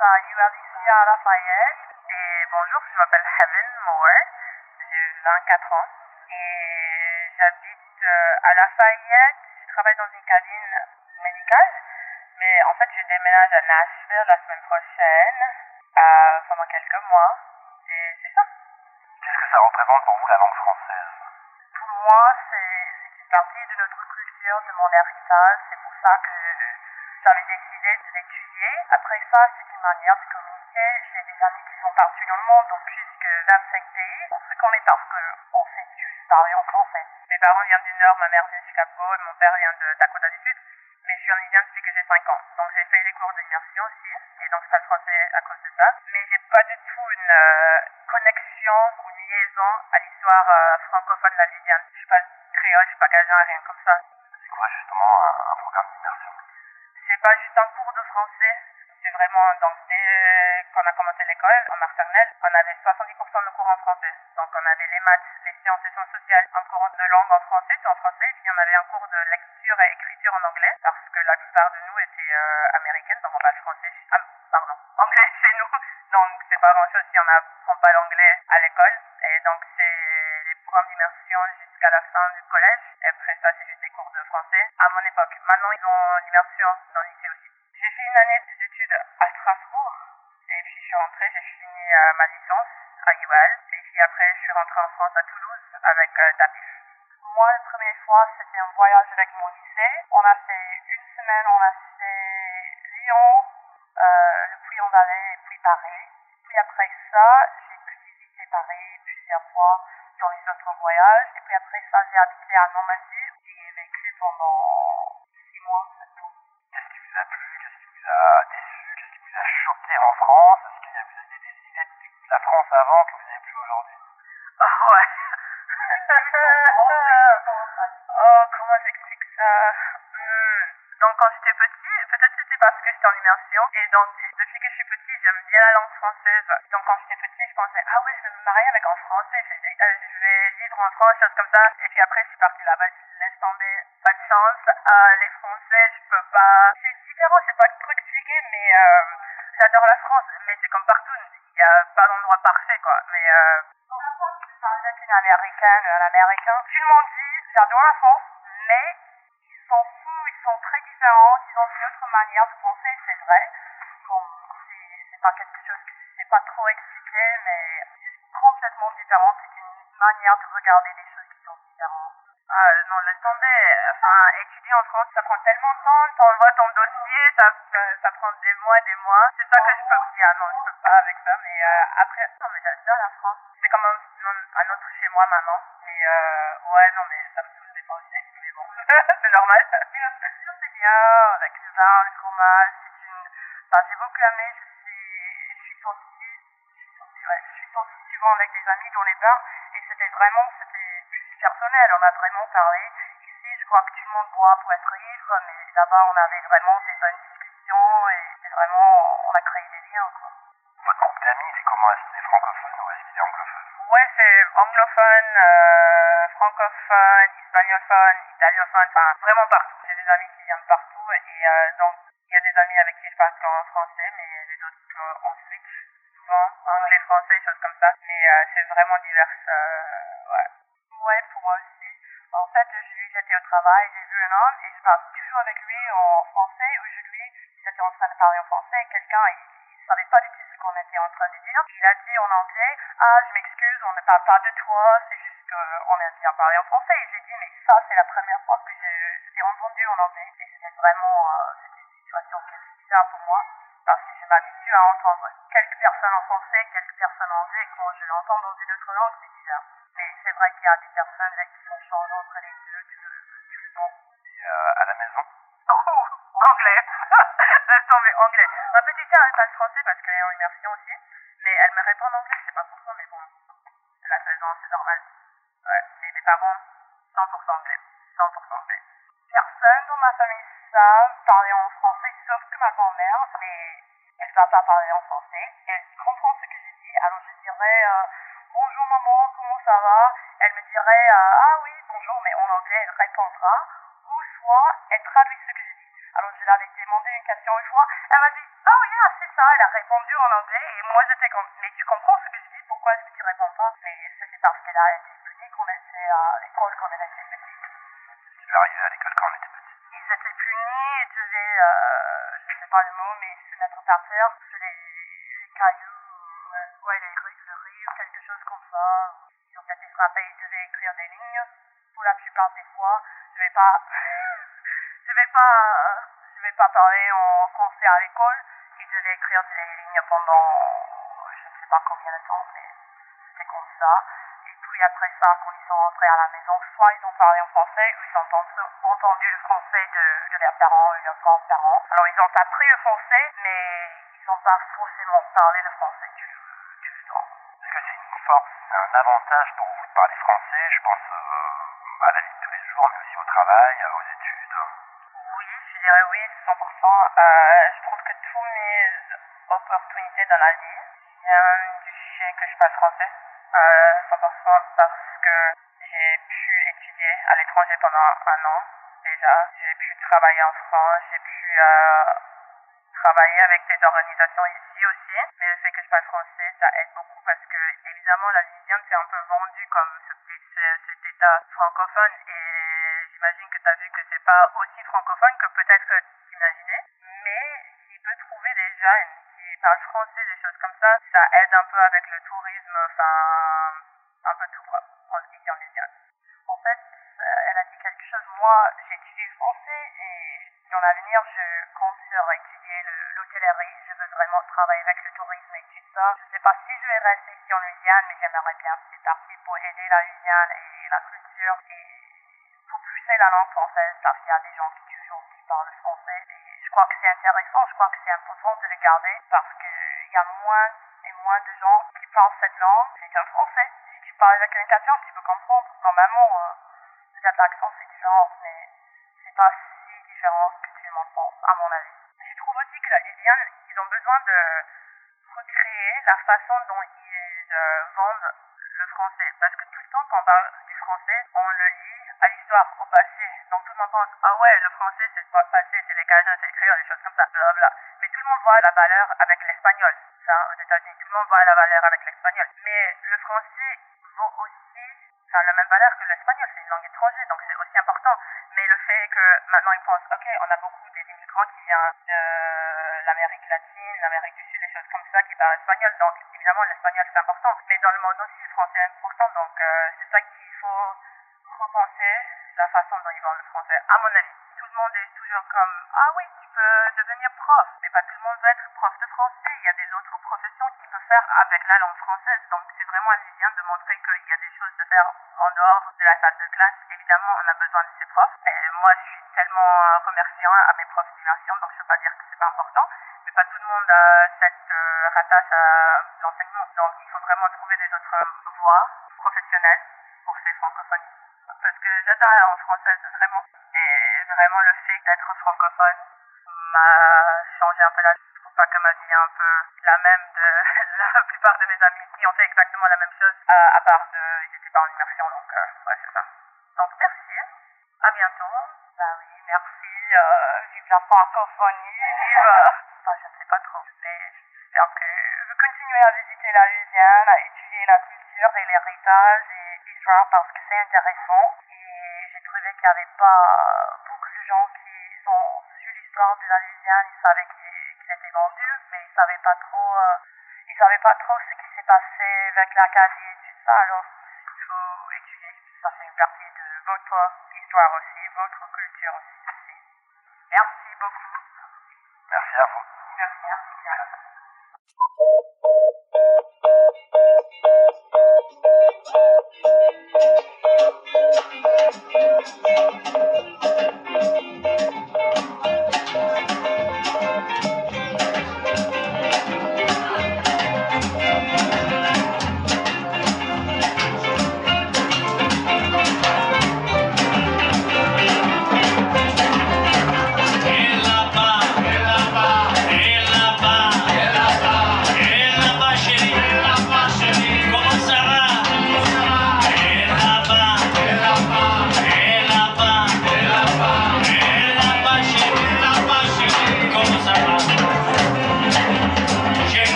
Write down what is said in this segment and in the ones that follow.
à Lafayette. Et bonjour, je m'appelle Heaven Moore. J'ai 24 ans. Et j'habite euh, à Lafayette. Je travaille dans une cabine médicale. Mais en fait, je déménage à Nashville la semaine prochaine. euh, pendant quelques mois. Et c'est ça. Qu'est-ce que ça représente pour vous la langue française? Pour moi, c'est une partie de notre culture, de mon héritage. C'est pour ça que j'avais décidé de l'étudier. Après ça, c'est une manière de communiquer. J'ai des amis qui sont partout dans le monde, dans plus que 25 pays. On se connaît parce qu'on sait juste parler en français. Mes parents viennent du Nord, ma mère vient de Chicago, et mon père vient de Dakota du Sud. Mais je suis indien depuis que j'ai 5 ans. Donc j'ai fait les cours d'immersion aussi. Et donc je parle français à cause de ça. Mais j'ai pas du tout une euh, connexion ou une liaison à l'histoire euh, francophone de la. Je suis pas créole, je suis pas cajun, rien comme ça. C'est quoi justement un programme d'immersion? C'est pas juste un cours de français. C'est vraiment, donc dès qu'on a commencé l'école, en maternelle, on avait 70% de cours en français. Donc on avait les maths, les sciences et sciences sociales, un cours de langue en français, tout en français, puis on avait un cours de lecture et écriture en anglais, parce que la plupart de nous étaient euh, américaines, donc on parle français, ah, pardon, anglais chez nous. Donc c'est pas grand chose si on n'apprend pas l'anglais à l'école. Et donc c'est programmes d'immersion jusqu'à la fin du collège. Et après ça, c'est juste des cours de français. À mon époque. Maintenant, ils ont l'immersion dans lycée aussi. J'ai fait une année d'études à Strasbourg. Et puis je suis rentrée, j'ai fini euh, ma licence à UL. Et puis après, je suis rentrée en France à Toulouse avec euh. Moi, la première fois, c'était un voyage avec mon lycée. On a fait une semaine, on a fait Lyon, euh, le Puy-en-Velay et puis Paris. Puis après ça, ça, j'ai habité à Normandie. J'y ai vécu pendant six mois, sept mois. Qu'est-ce qui vous a plu? Qu'est-ce qui vous a déçu? Qu'est-ce qui vous a choqué en France? Est-ce qu'il y a vous avez des idées de la France avant que vous n'avez plus aujourd'hui? Oh, ouais. oh, comment j'explique ça? Hmm. Donc, quand j'étais petit, peut-être c'était parce que j'étais en immersion. Et donc, depuis que je suis petit, j'aime bien la langue française. Ah oui, je vais me marier avec un français. Je vais, euh, je vais vivre en France, choses comme ça. Et puis après, je suis partie là-bas. Je laisse tomber. Pas de chance. Euh, les Français, je peux pas. C'est différent, c'est pas trop mais euh, j'adore la France. Mais c'est comme partout. Il n'y a pas d'endroit parfait, quoi. Mais euh, avec une américaine, un américain, le monde dit, j'adore la France, mais ils sont fous, ils sont très différents, ils ont une autre manière de penser, c'est vrai. Bon, c'est pas quelque chose que je pas trop expliquer, mais complètement différent, c'est une manière de regarder les choses qui sont différentes. Ah, non, laisse tomber. Enfin, étudier en France, ça prend tellement de temps, t'envoies ton dossier, ça, euh, ça prend des mois, des mois. C'est ça que je peux me dire, ah non, je peux pas avec ça, mais euh, après, non, mais j'adore la France. C'est comme un, autre chez moi maintenant. Et euh, ouais, non, mais ça me saoule des fois aussi, mais bon, c'est normal. C'est bien, avec le vin, le fromage, c'est une... Enfin, j'ai beaucoup aimé, je suis, je suis ouais, je suis sortie souvent avec des amis dans les bars, et c'était vraiment, c'était plus personnel, on a vraiment parlé. Ici, je crois que tout le monde boit pour être ivre, mais là-bas, on avait vraiment des bonnes discussions, et c'est vraiment, on a créé des liens, quoi. Votre groupe d'amis, il est comment Est-ce qu'il est francophone ou est-ce qu'il est anglophone? Ouais, c'est anglophone, euh, francophone, hispanophone, italiophone, enfin vraiment partout. J'ai des amis qui viennent partout et euh, donc il y a des amis avec qui je parle en français, mais les autres euh, en switch, souvent anglais, français, choses comme ça. Mais euh, c'est vraiment divers. Euh, ouais. pour moi aussi. En fait, je lui, j'étais au travail, j'ai vu un homme et je parle toujours avec lui en français. Aujourd'hui, j'étais en train de parler en français quelqu'un, il, il savait pas du tout ce qu'on était en train de dire. Il a dit en anglais, ah, je m'excuse, on ne parle pas de toi, c'est juste qu'on aime bien parler en français. Et j'ai dit, mais ça, c'est la première fois que je, je t'ai entendu en anglais. Et c'était vraiment, euh, c'était une situation qui était bizarre pour moi, parce que je m'habitue à entendre quelques personnes en français, quelques personnes en anglais, et quand je l'entends dans une autre langue, c'est bizarre. Mais c'est vrai qu'il y a des personnes là, qui sont changeantes entre les deux tout le, le temps. Et euh, à la maison Oh, anglais. Laisse tomber, anglais. Ma petite sœur, elle parle français parce qu'elle est en immersion aussi. Mais elle me répond en anglais, je sais pas pourquoi, mais bon. Elle a 16 ans, c'est normal. Mais elle va pas parler en français. Elle comprend ce que je dis, alors je dirais euh, bonjour maman, comment ça va? Elle me dirait euh, ah oui, bonjour, mais en anglais, elle répondra. Ou soit elle traduit ce que je dis. Alors je l'avais demandé une question une fois, elle m'a dit, oh yeah, c'est ça, elle a répondu en anglais, et moi j'étais comme, mais tu comprends ce que je dis, pourquoi est-ce que tu réponds pas? Mais c'est parce qu'elle a été punie quand elle était à l'école quand elle était petite. C'est arrivé à l'école quand on était petit. Ils étaient punis, ils devaient, euh, sais pas le mot, mais se mettre par terre sur les, les cailloux, euh, ouais, les rues, le riz ou quelque chose comme ça. Ils ont été ils devaient écrire des lignes. Pour la plupart des fois, je vais pas, je vais pas, je vais pas parler en français à l'école. Ils devaient écrire des lignes pendant, je ne sais pas combien de temps, mais c'était comme ça. Puis après ça, quand ils sont rentrés à la maison, soit ils ont parlé en français, ou ils ont entendu, le français de, de leurs parents ou leurs grands-parents. Alors ils ont appris le français, mais ils n'ont pas forcément parlé le français tout le temps. Est-ce que c'est une force, un avantage pour vous de parler français? Je pense euh, à la vie de tous les jours, mais aussi au travail, euh, aux études. Oui, je dirais oui, 100%. Euh, je trouve que tous mes opportunités dans la vie viennent du fait que je parle français. Euh, 100% parce que j'ai pu étudier à l'étranger pendant un an déjà. J'ai pu travailler en France, j'ai pu euh, travailler avec des organisations ici aussi. Mais le fait que je parle français, ça aide beaucoup parce que évidemment la Louisiane c'est un peu vendu comme ce, cet état francophone et j'imagine que tu as vu que c'est pas aussi francophone que peut-être que t'imaginais. Mais s'il peut trouver des jeunes qui parlent français, des choses comme ça, ça aide un peu avec le tourisme, enfin un peu tout quoi, en ici en Louisiane. En fait, euh, elle a dit quelque chose. Moi, j'ai étudié le français et dans l'avenir, je compte sur étudier le- l'hôtellerie. Je veux vraiment travailler avec le tourisme et tout ça. Je sais pas si je vais rester ici en Louisiane, mais j'aimerais bien faire partie pour aider la Louisiane et la culture et pour pousser la langue française parce qu'il y a des gens qui toujours qui parlent français crois que c'est intéressant, je crois que c'est important de le garder parce qu'il y a moins et moins de gens qui parlent cette langue. C'est un français. Si tu parles avec un italien, tu peux comprendre. Normalement, euh, peut-être l'accent c'est différent, mais c'est pas si différent que tout le monde pense, à mon avis. Je trouve aussi que la Louisiane, ils ont besoin de recréer la façon dont ils euh, vendent le français. Parce que tout le temps, quand on parle français, on le lit à l'histoire, au passé. Donc tout le monde pense, ah ouais, le français c'est le passé, c'est les Cajuns, c'est les créoles, des choses comme ça, blablabla. Mais tout le monde voit la valeur avec l'espagnol. Ça, aux États-Unis, tout le monde voit la valeur avec l'espagnol. Mais le français vaut aussi, a la même valeur que l'espagnol, c'est une langue étrangère, donc c'est aussi important. Mais le fait que maintenant ils pensent, ok, on a beaucoup des immigrants qui viennent de l'Amérique latine, l'Amérique du Sud, des choses comme ça, qui parlent espagnol, donc évidemment l'espagnol c'est important. Mais dans le monde aussi, le français est important, donc euh, c'est ça qu'il faut repenser la façon dont ils vendent le français. À mon avis, le monde est toujours comme Ah oui, tu peux devenir prof. Mais pas tout le monde veut être prof de français. Il y a des autres professions qui peuvent faire avec la langue française. Donc c'est vraiment bien de montrer qu'il y a des choses à faire en dehors de la salle de classe. Évidemment, on a besoin de ces profs. Moi, je suis tellement euh, remerciant à mes profs d'immersion, donc je ne veux pas dire que c'est pas important. Mais pas tout le monde a cette euh, rattache à l'enseignement. Donc il faut vraiment trouver des autres voies professionnelles pour ces francophones parce que j'adore la langue française vraiment. Et vraiment le fait d'être francophone m'a changé un peu la vie. Je trouve pas que ma vie est un peu la même de la plupart de mes amis qui ont fait exactement la même chose, à, part de, ils étaient pas en immersion, donc euh, ouais, c'est ça. Donc merci, à bientôt. Bah oui, merci, euh, vive la francophonie, vive, euh, je ne sais pas trop, mais j'espère que continuer à visiter la Louisiane, à étudier la culture et l'héritage et parce que c'est intéressant. Et j'ai trouvé qu'il n'y avait pas beaucoup de gens qui sont sur l'histoire de la Louisiane, ils savaient qu'il qu'il était vendu, mais ils savaient pas trop, euh, ils savaient pas trop ce qui s'est passé avec l'Acadie et tout ça, alors il faut étudier, ça fait une partie de votre histoire aussi, votre culture aussi.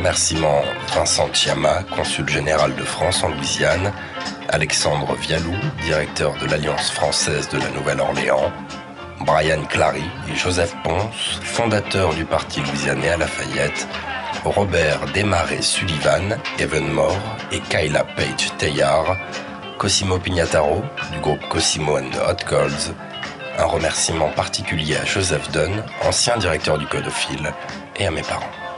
Remerciements Vincent Tiama, consul général de France en Louisiane, Alexandre Vialou, directeur de l'Alliance française de la Nouvelle-Orléans, Brian Clary et Joseph Ponce, fondateurs du parti louisianais à Lafayette, Robert Desmarais Sullivan, Evan et Kyla Page Teilhard, Cosimo Pignataro du groupe Cosimo and the Hot Girls, un remerciement particulier à Joseph Dunn, ancien directeur du Codophile, et à mes parents.